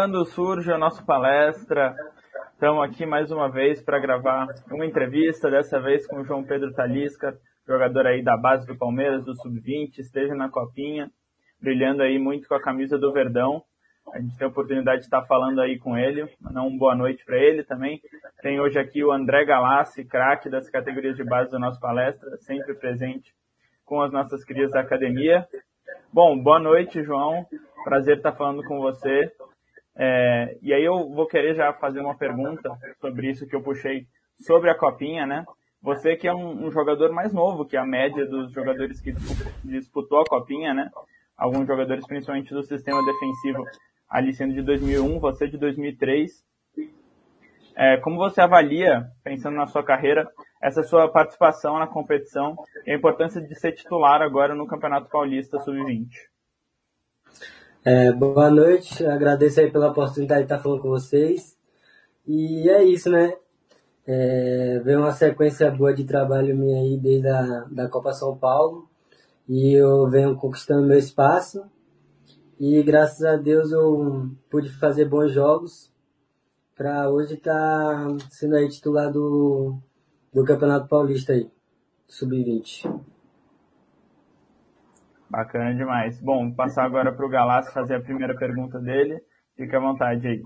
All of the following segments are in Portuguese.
Quando surge a nossa palestra, estamos aqui mais uma vez para gravar uma entrevista, dessa vez com o João Pedro Talisca, jogador aí da base do Palmeiras, do Sub-20, esteja na Copinha, brilhando aí muito com a camisa do Verdão. A gente tem a oportunidade de estar falando aí com ele, mandar uma boa noite para ele também. Tem hoje aqui o André Galassi, craque das categorias de base da nossa palestra, sempre presente com as nossas crias da academia. Bom, boa noite, João. Prazer estar falando com você. É, e aí eu vou querer já fazer uma pergunta sobre isso que eu puxei sobre a copinha, né? Você que é um, um jogador mais novo que a média dos jogadores que disputou a copinha, né? Alguns jogadores, principalmente do sistema defensivo, ali sendo de 2001, você de 2003. É, como você avalia, pensando na sua carreira, essa sua participação na competição e a importância de ser titular agora no Campeonato Paulista Sub-20? É, boa noite, agradeço aí pela oportunidade de estar falando com vocês. E é isso, né? É, uma sequência boa de trabalho minha aí desde a da Copa São Paulo. E eu venho conquistando meu espaço. E graças a Deus eu pude fazer bons jogos para hoje estar tá sendo aí titular do, do Campeonato Paulista aí, Sub-20. Bacana demais. Bom, passar agora para o Galassi fazer a primeira pergunta dele. Fique à vontade aí.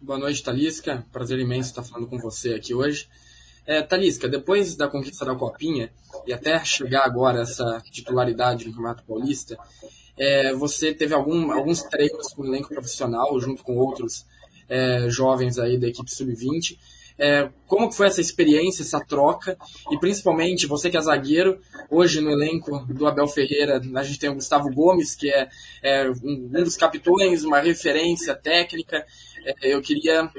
Boa noite, Talisca. Prazer imenso estar falando com você aqui hoje. É, Talisca, depois da conquista da Copinha e até chegar agora essa titularidade no Campeonato Paulista, é, você teve algum, alguns treinos com o elenco profissional, junto com outros é, jovens aí da equipe sub-20. É, como foi essa experiência, essa troca? E principalmente, você que é zagueiro, hoje no elenco do Abel Ferreira, a gente tem o Gustavo Gomes, que é, é um, dos capitões, uma referência técnica. É, eu queria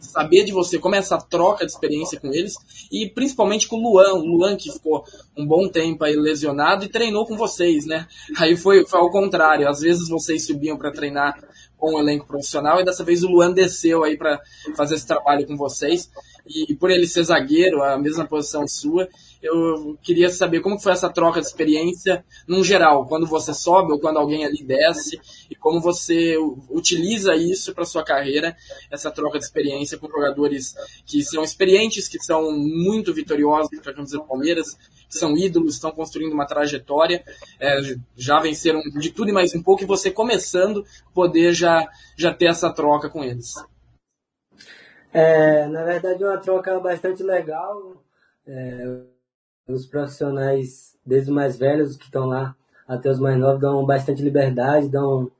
saber de você como é essa troca de experiência com eles e principalmente com o Luan, o Luan que ficou um bom tempo aí lesionado e treinou com vocês, né? Aí foi, foi ao contrário, às vezes vocês subiam para treinar com o elenco profissional e dessa vez o Luan desceu aí para fazer esse trabalho com vocês. E por ele ser zagueiro, a mesma posição sua, eu queria saber como foi essa troca de experiência num geral, quando você sobe ou quando alguém ali desce, e como você utiliza isso para sua carreira, essa troca de experiência com jogadores que são experientes, que são muito vitoriosos para a camisa do Palmeiras, que são ídolos, estão construindo uma trajetória, é, já venceram de tudo e mais um pouco, e você começando poder já, já ter essa troca com eles. É, na verdade, é uma troca bastante legal. É, os profissionais, desde os mais velhos que estão lá até os mais novos, dão bastante liberdade, dão,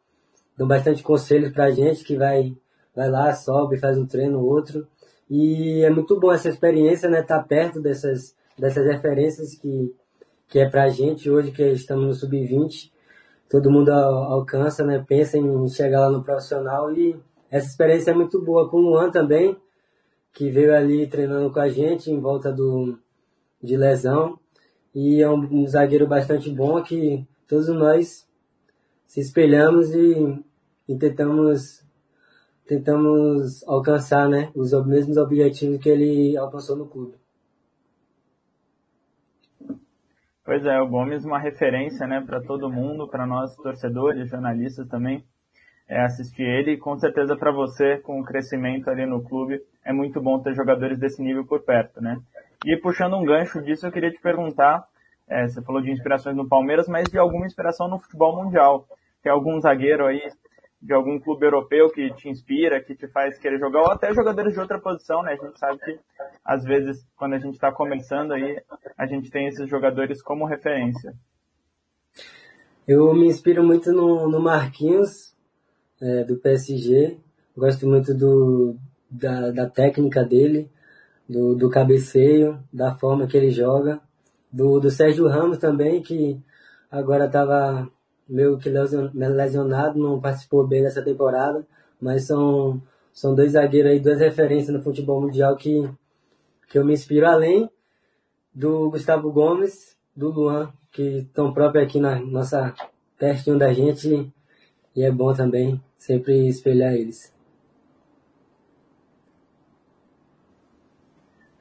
dão bastante conselhos pra gente que vai, vai lá, sobe, faz um treino, outro. E é muito bom essa experiência, né? Estar tá perto dessas, dessas referências que, que é pra gente hoje, que estamos no sub-20. Todo mundo alcança, né? Pensa em chegar lá no profissional e essa experiência é muito boa com o Luan também, que veio ali treinando com a gente em volta do, de lesão. E é um, zagueiro bastante bom que todos nós se espelhamos e, e tentamos tentamos alcançar né, os mesmos objetivos que ele alcançou no clube. Pois é, o Gomes uma referência né, para todo mundo, para nós torcedores, jornalistas também, é assistir ele e com certeza para você, com o crescimento ali no clube, é muito bom ter jogadores desse nível por perto, né? E puxando um gancho disso, eu queria te perguntar, é, você falou de inspirações no Palmeiras, mas de alguma inspiração no futebol mundial. Tem algum zagueiro aí de algum clube europeu que te inspira, que te faz querer jogar, ou até jogadores de outra posição, né? A gente sabe que, às vezes, quando a gente está começando aí, a gente tem esses jogadores como referência. Eu me inspiro muito no, no Marquinhos, é, do PSG. Gosto muito do, da, da técnica dele do, do cabeceio, da forma que ele joga, do, do Sérgio Ramos também, que agora estava meio que lesionado, não participou bem dessa temporada, mas são, são dois zagueiros aí, duas referências no futebol mundial que, que eu me inspiro, além do Gustavo Gomes, do Luan, que estão próprios aqui na nossa pertinho da gente, e é bom também sempre espelhar eles.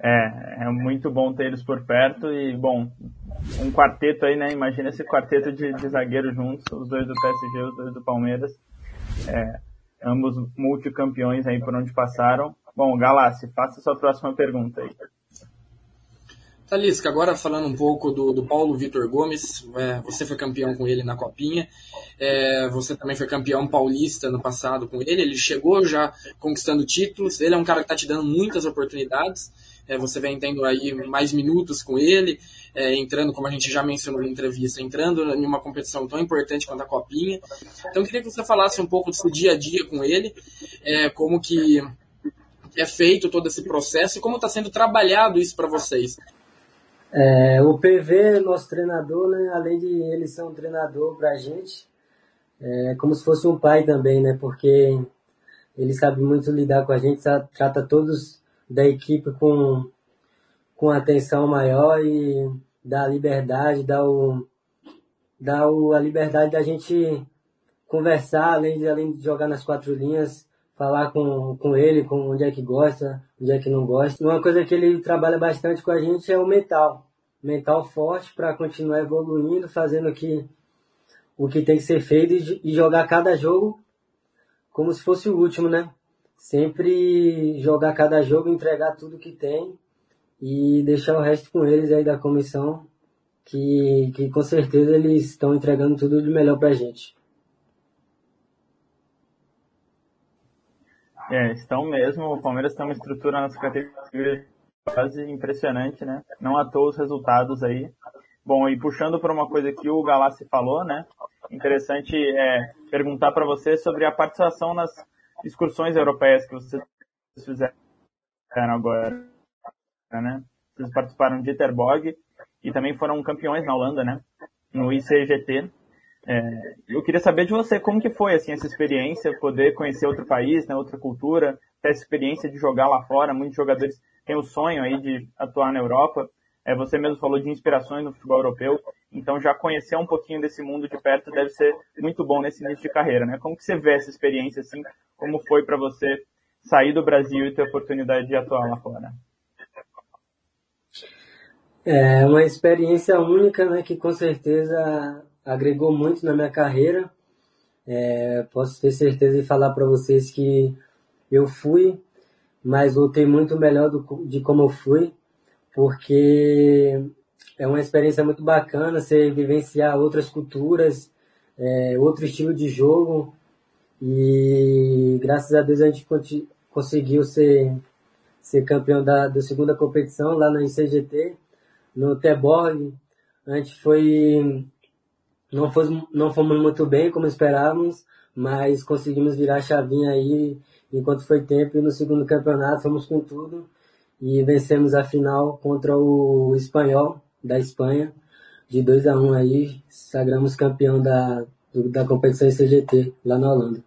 É, é muito bom ter eles por perto e, bom, um quarteto aí, né? Imagina esse quarteto de, de zagueiros juntos, os dois do PSG, os dois do Palmeiras. É, ambos multicampeões aí por onde passaram. Bom, Galassi, faça sua próxima pergunta aí. Talisca, agora falando um pouco do, do Paulo Vitor Gomes, é, você foi campeão com ele na Copinha, é, você também foi campeão paulista no passado com ele, ele chegou já conquistando títulos, ele é um cara que está te dando muitas oportunidades, é, você vem tendo aí mais minutos com ele, é, entrando, como a gente já mencionou na entrevista, entrando em uma competição tão importante quanto a Copinha. Então, eu queria que você falasse um pouco do seu dia a dia com ele, é, como que é feito todo esse processo e como está sendo trabalhado isso para vocês. É, o PV, nosso treinador, né, além de ele ser um treinador para a gente, é como se fosse um pai também, né, porque ele sabe muito lidar com a gente, trata todos da equipe com, com atenção maior e dá liberdade, dá, o, dá o, a liberdade da gente conversar, além de, além de jogar nas quatro linhas, falar com, com ele, com onde é que gosta, onde é que não gosta. Uma coisa que ele trabalha bastante com a gente é o mental. Mental forte para continuar evoluindo, fazendo o que, o que tem que ser feito e, e jogar cada jogo como se fosse o último, né? Sempre jogar cada jogo, entregar tudo que tem e deixar o resto com eles aí da comissão, que, que com certeza eles estão entregando tudo de melhor pra gente. É, estão mesmo. O Palmeiras tem uma estrutura nas categorias quase impressionante, né? Não à toa os resultados aí. Bom, e puxando para uma coisa que o Galassi falou, né? Interessante é perguntar para você sobre a participação nas excursões europeias que vocês fizeram agora, né? Vocês participaram de Iterbog e também foram campeões na Holanda, né? No ICGT. É, eu queria saber de você como que foi assim essa experiência, poder conhecer outro país, né, outra cultura, ter essa experiência de jogar lá fora. Muitos jogadores têm o sonho aí de atuar na Europa. É, você mesmo falou de inspirações no futebol europeu, então já conhecer um pouquinho desse mundo de perto deve ser muito bom nesse início de carreira, né? Como que você vê essa experiência assim? Como foi para você sair do Brasil e ter a oportunidade de atuar lá fora? É uma experiência única, né, que com certeza agregou muito na minha carreira. É, posso ter certeza de falar para vocês que eu fui, mas voltei muito melhor do, de como eu fui, porque é uma experiência muito bacana você vivenciar outras culturas, é, outro estilo de jogo, e graças a Deus a gente conseguiu ser, ser campeão da, da segunda competição lá na ICGT, no Teborg. A gente foi não, foi, não fomos muito bem como esperávamos, mas conseguimos virar a chavinha aí enquanto foi tempo e no segundo campeonato fomos com tudo e vencemos a final contra o espanhol da Espanha de 2 a 1 um aí, sagramos campeão da, da competição CGT lá na Holanda.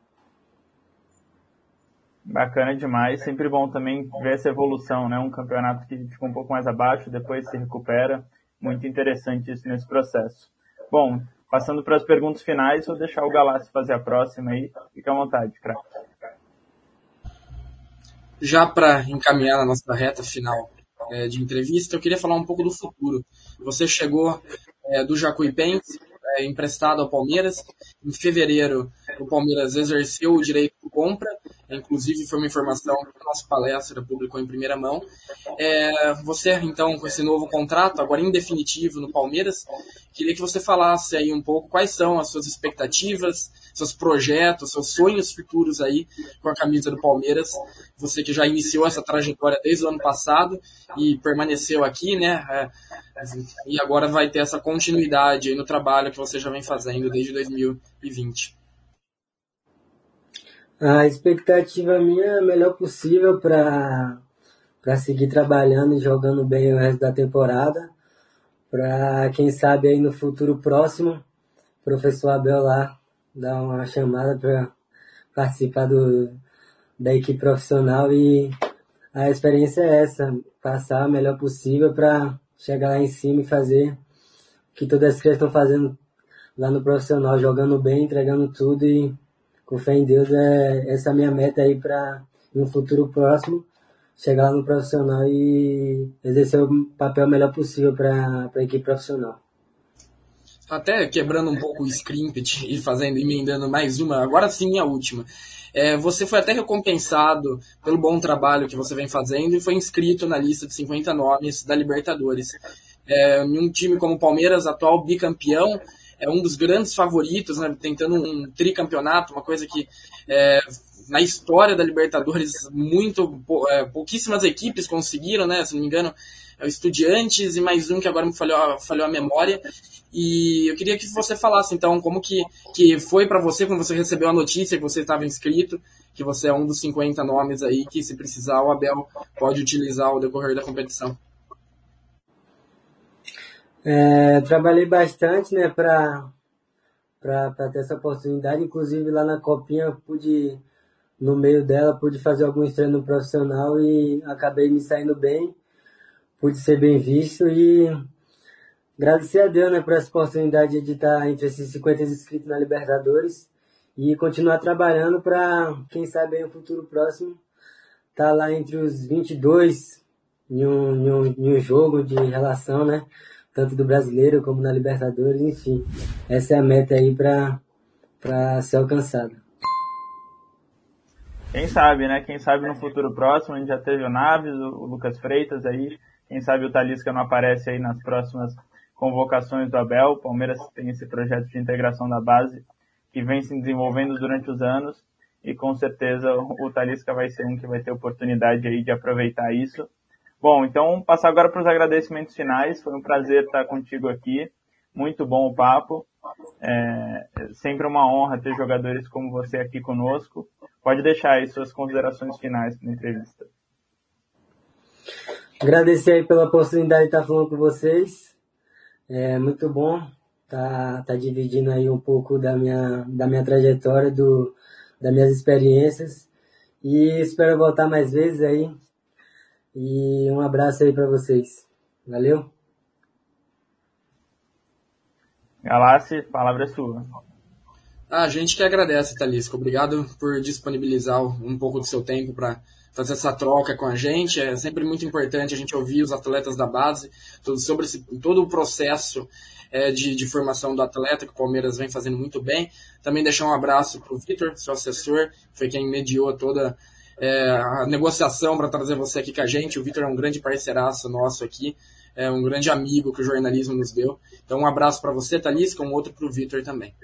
Bacana demais, sempre bom também ver essa evolução, né? Um campeonato que ficou um pouco mais abaixo, depois se recupera. Muito interessante isso nesse processo. Bom, Passando para as perguntas finais, vou deixar o Galassi fazer a próxima aí. Fica à vontade, craque. Já para encaminhar a nossa reta final é, de entrevista, eu queria falar um pouco do futuro. Você chegou é, do Jacuipense, é, emprestado ao Palmeiras. Em fevereiro, o Palmeiras exerceu o direito de compra inclusive foi uma informação que a nossa palestra publicou em primeira mão. É, você, então, com esse novo contrato, agora em definitivo no Palmeiras, queria que você falasse aí um pouco quais são as suas expectativas, seus projetos, seus sonhos futuros aí com a camisa do Palmeiras. Você que já iniciou essa trajetória desde o ano passado e permaneceu aqui, né? É, e agora vai ter essa continuidade aí no trabalho que você já vem fazendo desde 2020. A expectativa minha é a melhor possível para para seguir trabalhando e jogando bem o resto da temporada. Para quem sabe aí no futuro próximo, professor Abel lá dar uma chamada para participar do, da equipe profissional e a experiência é essa, passar o melhor possível para chegar lá em cima e fazer o que todas as crianças estão fazendo lá no profissional, jogando bem, entregando tudo e com fé em Deus, é essa a minha meta aí para um futuro próximo chegar lá no profissional e exercer o papel melhor possível para a equipe profissional. Até quebrando um pouco o script e fazendo, emendando mais uma, agora sim a última. É, você foi até recompensado pelo bom trabalho que você vem fazendo e foi inscrito na lista de 50 nomes da Libertadores. É, em um time como o Palmeiras, atual bicampeão, é um dos grandes favoritos, né, tentando um tricampeonato, uma coisa que é, na história da Libertadores muito é, pouquíssimas equipes conseguiram, né? Se não me engano, é Estudiantes e mais um que agora me falhou, falhou a memória. E eu queria que você falasse então como que, que foi para você quando você recebeu a notícia que você estava inscrito, que você é um dos 50 nomes aí que se precisar o Abel pode utilizar ao decorrer da competição. É, trabalhei bastante, né, para para ter essa oportunidade, inclusive lá na copinha pude no meio dela, pude fazer alguns treinos profissional e acabei me saindo bem, pude ser bem visto e agradecer a Deus né, por essa oportunidade de estar entre esses 50 inscritos na Libertadores e continuar trabalhando para, quem sabe, em um futuro próximo, estar tá lá entre os 22 em um, em, um, em um jogo de relação, né? Tanto do brasileiro como na Libertadores, enfim. Essa é a meta aí para ser alcançada. Quem sabe, né? Quem sabe no futuro próximo, a gente já teve o Naves, o Lucas Freitas aí, quem sabe o Talisca não aparece aí nas próximas convocações do Abel. Palmeiras tem esse projeto de integração da base que vem se desenvolvendo durante os anos e com certeza o Talisca vai ser um que vai ter oportunidade aí de aproveitar isso. Bom, então passar agora para os agradecimentos finais. Foi um prazer estar contigo aqui. Muito bom o papo. É sempre uma honra ter jogadores como você aqui conosco. Pode deixar aí suas considerações finais para a entrevista. Agradecer aí pela oportunidade de estar falando com vocês. É muito bom tá, tá dividindo aí um pouco da minha, da minha trajetória, do, das minhas experiências. E espero voltar mais vezes aí. E um abraço aí para vocês. Valeu? Galassi, palavra é sua. A gente que agradece, Talisca. Obrigado por disponibilizar um pouco do seu tempo para fazer essa troca com a gente. É sempre muito importante a gente ouvir os atletas da base sobre esse, todo o processo é, de, de, formação do atleta que o Palmeiras vem fazendo muito bem. Também deixar um abraço para o Vitor, seu assessor, foi quem mediou toda é, a negociação para trazer você aqui com a gente. O Vitor é um grande parceiraço nosso aqui, é um grande amigo que o jornalismo nos deu. Então um abraço para você, Thalys, um outro para o Vitor também.